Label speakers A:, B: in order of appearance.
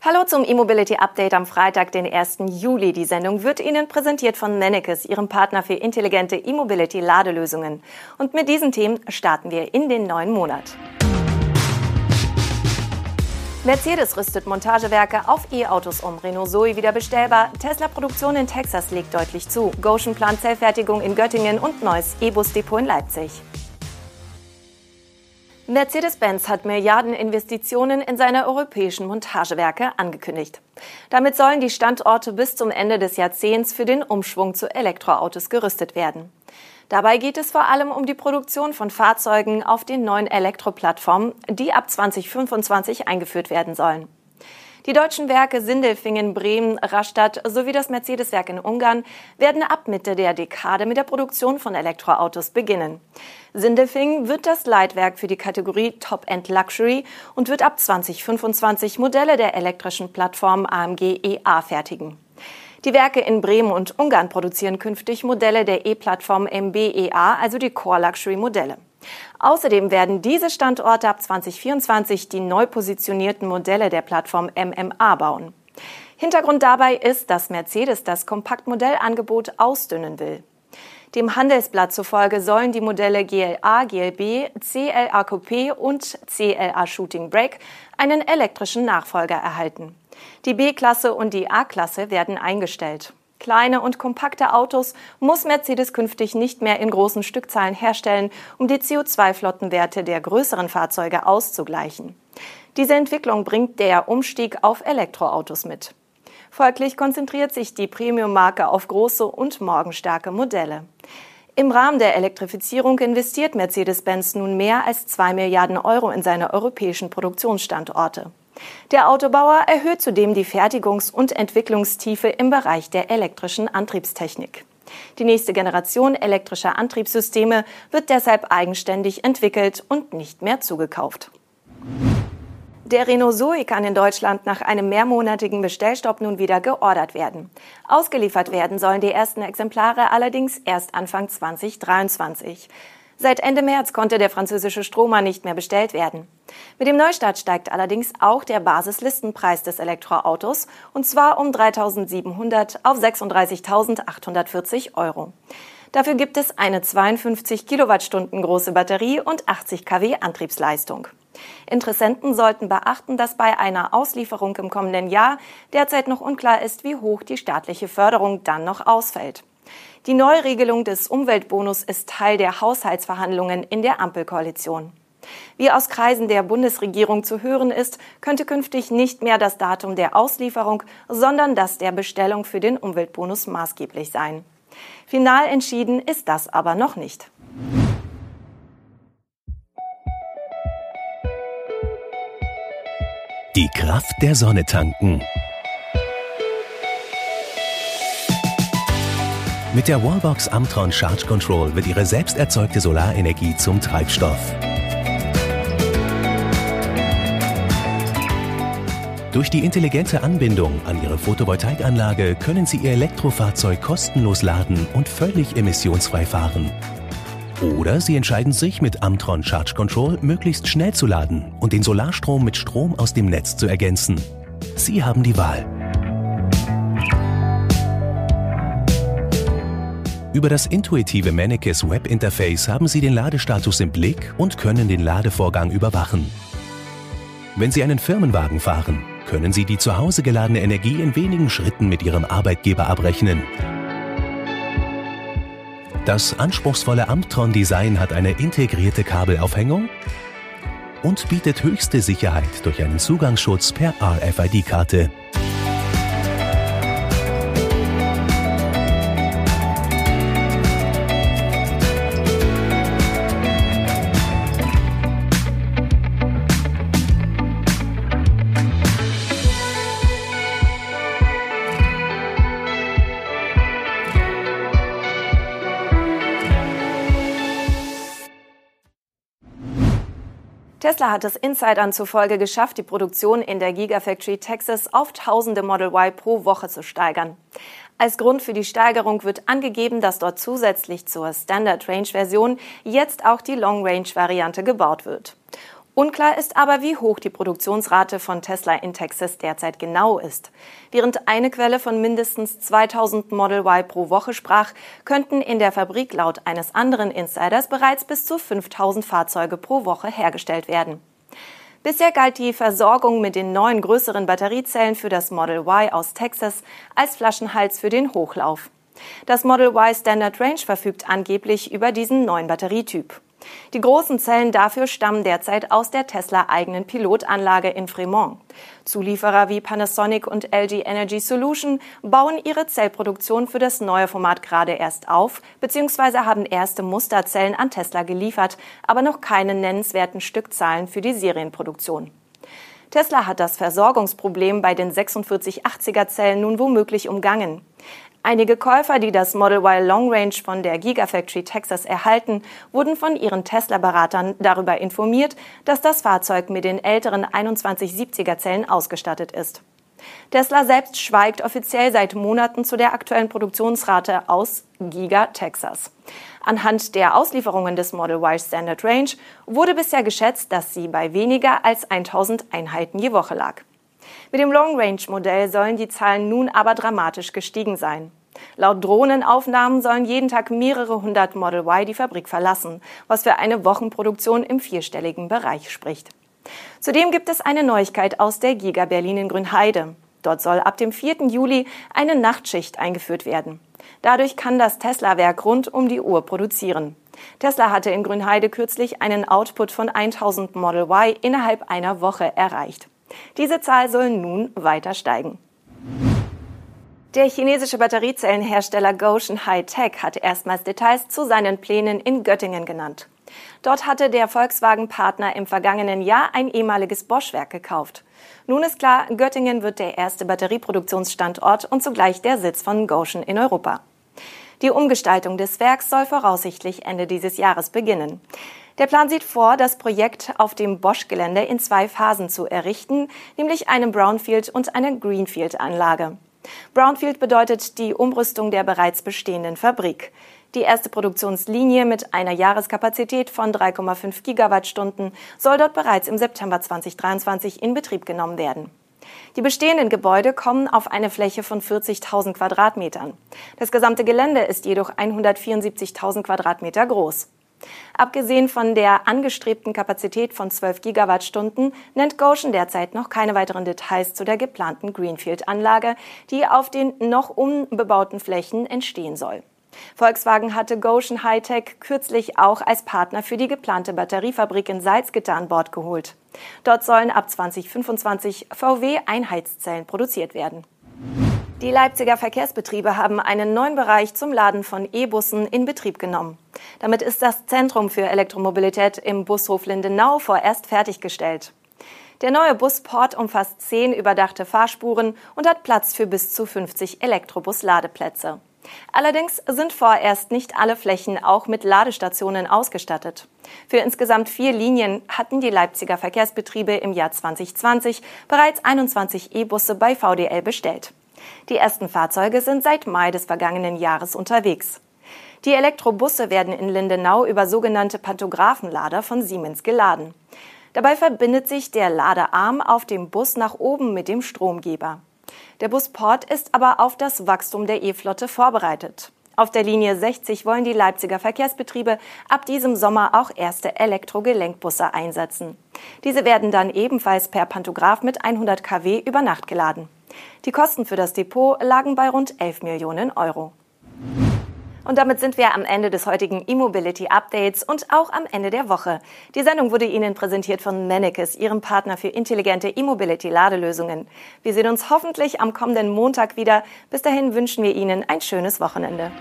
A: Hallo zum E-Mobility Update am Freitag, den 1. Juli. Die Sendung wird Ihnen präsentiert von Nennekes, Ihrem Partner für intelligente E-Mobility Ladelösungen. Und mit diesen Themen starten wir in den neuen Monat. Mercedes rüstet Montagewerke auf E-Autos um. Renault Zoe wieder bestellbar. Tesla-Produktion in Texas legt deutlich zu. Goshen plant Zellfertigung in Göttingen und neues E-Bus-Depot in Leipzig. Mercedes-Benz hat Milliardeninvestitionen in seine europäischen Montagewerke angekündigt. Damit sollen die Standorte bis zum Ende des Jahrzehnts für den Umschwung zu Elektroautos gerüstet werden. Dabei geht es vor allem um die Produktion von Fahrzeugen auf den neuen Elektroplattformen, die ab 2025 eingeführt werden sollen. Die deutschen Werke Sindelfingen, Bremen, Rastatt sowie das Mercedes-Werk in Ungarn werden ab Mitte der Dekade mit der Produktion von Elektroautos beginnen. Sindelfingen wird das Leitwerk für die Kategorie Top-End Luxury und wird ab 2025 Modelle der elektrischen Plattform AMG EA fertigen. Die Werke in Bremen und Ungarn produzieren künftig Modelle der E-Plattform MBEA, also die Core Luxury Modelle. Außerdem werden diese Standorte ab 2024 die neu positionierten Modelle der Plattform MMA bauen. Hintergrund dabei ist, dass Mercedes das Kompaktmodellangebot ausdünnen will. Dem Handelsblatt zufolge sollen die Modelle GLA, GLB, CLA Coupé und CLA Shooting Brake einen elektrischen Nachfolger erhalten. Die B-Klasse und die A-Klasse werden eingestellt. Kleine und kompakte Autos muss Mercedes künftig nicht mehr in großen Stückzahlen herstellen, um die CO2-Flottenwerte der größeren Fahrzeuge auszugleichen. Diese Entwicklung bringt der Umstieg auf Elektroautos mit. Folglich konzentriert sich die Premium-Marke auf große und morgenstarke Modelle. Im Rahmen der Elektrifizierung investiert Mercedes-Benz nun mehr als zwei Milliarden Euro in seine europäischen Produktionsstandorte. Der Autobauer erhöht zudem die Fertigungs- und Entwicklungstiefe im Bereich der elektrischen Antriebstechnik. Die nächste Generation elektrischer Antriebssysteme wird deshalb eigenständig entwickelt und nicht mehr zugekauft. Der Renault Zoe kann in Deutschland nach einem mehrmonatigen Bestellstopp nun wieder geordert werden. Ausgeliefert werden sollen die ersten Exemplare allerdings erst Anfang 2023. Seit Ende März konnte der französische Stromer nicht mehr bestellt werden. Mit dem Neustart steigt allerdings auch der Basislistenpreis des Elektroautos und zwar um 3.700 auf 36.840 Euro. Dafür gibt es eine 52 Kilowattstunden große Batterie und 80 kW Antriebsleistung. Interessenten sollten beachten, dass bei einer Auslieferung im kommenden Jahr derzeit noch unklar ist, wie hoch die staatliche Förderung dann noch ausfällt. Die Neuregelung des Umweltbonus ist Teil der Haushaltsverhandlungen in der Ampelkoalition. Wie aus Kreisen der Bundesregierung zu hören ist, könnte künftig nicht mehr das Datum der Auslieferung, sondern das der Bestellung für den Umweltbonus maßgeblich sein. Final entschieden ist das aber noch nicht.
B: Die Kraft der Sonne tanken. Mit der Wallbox Amtron Charge Control wird Ihre selbst erzeugte Solarenergie zum Treibstoff. Durch die intelligente Anbindung an Ihre Photovoltaikanlage können Sie Ihr Elektrofahrzeug kostenlos laden und völlig emissionsfrei fahren. Oder Sie entscheiden sich mit Amtron Charge Control möglichst schnell zu laden und den Solarstrom mit Strom aus dem Netz zu ergänzen. Sie haben die Wahl. Über das intuitive Mannekes Webinterface haben Sie den Ladestatus im Blick und können den Ladevorgang überwachen. Wenn Sie einen Firmenwagen fahren, können Sie die zu Hause geladene Energie in wenigen Schritten mit Ihrem Arbeitgeber abrechnen. Das anspruchsvolle Amtron-Design hat eine integrierte Kabelaufhängung und bietet höchste Sicherheit durch einen Zugangsschutz per RFID-Karte.
A: Tesla hat es Insidern zufolge geschafft, die Produktion in der Gigafactory Texas auf tausende Model Y pro Woche zu steigern. Als Grund für die Steigerung wird angegeben, dass dort zusätzlich zur Standard Range Version jetzt auch die Long Range Variante gebaut wird. Unklar ist aber, wie hoch die Produktionsrate von Tesla in Texas derzeit genau ist. Während eine Quelle von mindestens 2000 Model Y pro Woche sprach, könnten in der Fabrik laut eines anderen Insiders bereits bis zu 5000 Fahrzeuge pro Woche hergestellt werden. Bisher galt die Versorgung mit den neuen größeren Batteriezellen für das Model Y aus Texas als Flaschenhals für den Hochlauf. Das Model Y Standard Range verfügt angeblich über diesen neuen Batterietyp. Die großen Zellen dafür stammen derzeit aus der Tesla-eigenen Pilotanlage in Fremont. Zulieferer wie Panasonic und LG Energy Solution bauen ihre Zellproduktion für das neue Format gerade erst auf, beziehungsweise haben erste Musterzellen an Tesla geliefert, aber noch keine nennenswerten Stückzahlen für die Serienproduktion. Tesla hat das Versorgungsproblem bei den 4680er Zellen nun womöglich umgangen. Einige Käufer, die das Model Y Long Range von der Gigafactory Texas erhalten, wurden von ihren Tesla-Beratern darüber informiert, dass das Fahrzeug mit den älteren 2170er Zellen ausgestattet ist. Tesla selbst schweigt offiziell seit Monaten zu der aktuellen Produktionsrate aus Giga Texas. Anhand der Auslieferungen des Model Y Standard Range wurde bisher geschätzt, dass sie bei weniger als 1000 Einheiten je Woche lag. Mit dem Long-Range-Modell sollen die Zahlen nun aber dramatisch gestiegen sein. Laut Drohnenaufnahmen sollen jeden Tag mehrere hundert Model Y die Fabrik verlassen, was für eine Wochenproduktion im vierstelligen Bereich spricht. Zudem gibt es eine Neuigkeit aus der Giga Berlin in Grünheide. Dort soll ab dem 4. Juli eine Nachtschicht eingeführt werden. Dadurch kann das Tesla-Werk rund um die Uhr produzieren. Tesla hatte in Grünheide kürzlich einen Output von 1000 Model Y innerhalb einer Woche erreicht. Diese Zahl soll nun weiter steigen. Der chinesische Batteriezellenhersteller Goshen High-Tech hat erstmals Details zu seinen Plänen in Göttingen genannt. Dort hatte der Volkswagen-Partner im vergangenen Jahr ein ehemaliges Bosch-Werk gekauft. Nun ist klar, Göttingen wird der erste Batterieproduktionsstandort und zugleich der Sitz von Goshen in Europa. Die Umgestaltung des Werks soll voraussichtlich Ende dieses Jahres beginnen. Der Plan sieht vor, das Projekt auf dem Bosch-Gelände in zwei Phasen zu errichten, nämlich eine Brownfield- und eine Greenfield-Anlage. Brownfield bedeutet die Umrüstung der bereits bestehenden Fabrik. Die erste Produktionslinie mit einer Jahreskapazität von 3,5 Gigawattstunden soll dort bereits im September 2023 in Betrieb genommen werden. Die bestehenden Gebäude kommen auf eine Fläche von 40.000 Quadratmetern. Das gesamte Gelände ist jedoch 174.000 Quadratmeter groß. Abgesehen von der angestrebten Kapazität von 12 Gigawattstunden nennt Goshen derzeit noch keine weiteren Details zu der geplanten Greenfield-Anlage, die auf den noch unbebauten Flächen entstehen soll. Volkswagen hatte Goshen Hightech kürzlich auch als Partner für die geplante Batteriefabrik in Salzgitter an Bord geholt. Dort sollen ab 2025 VW-Einheitszellen produziert werden. Die Leipziger Verkehrsbetriebe haben einen neuen Bereich zum Laden von E-Bussen in Betrieb genommen. Damit ist das Zentrum für Elektromobilität im Bushof Lindenau vorerst fertiggestellt. Der neue Busport umfasst zehn überdachte Fahrspuren und hat Platz für bis zu 50 Elektrobus-Ladeplätze. Allerdings sind vorerst nicht alle Flächen auch mit Ladestationen ausgestattet. Für insgesamt vier Linien hatten die Leipziger Verkehrsbetriebe im Jahr 2020 bereits 21 E-Busse bei VDL bestellt. Die ersten Fahrzeuge sind seit Mai des vergangenen Jahres unterwegs. Die Elektrobusse werden in Lindenau über sogenannte Pantographenlader von Siemens geladen. Dabei verbindet sich der Ladearm auf dem Bus nach oben mit dem Stromgeber. Der Busport ist aber auf das Wachstum der E-Flotte vorbereitet. Auf der Linie 60 wollen die Leipziger Verkehrsbetriebe ab diesem Sommer auch erste Elektrogelenkbusse einsetzen. Diese werden dann ebenfalls per Pantograph mit 100 kW über Nacht geladen. Die Kosten für das Depot lagen bei rund 11 Millionen Euro. Und damit sind wir am Ende des heutigen E-Mobility Updates und auch am Ende der Woche. Die Sendung wurde Ihnen präsentiert von Mannekes, Ihrem Partner für intelligente E-Mobility Ladelösungen. Wir sehen uns hoffentlich am kommenden Montag wieder. Bis dahin wünschen wir Ihnen ein schönes Wochenende.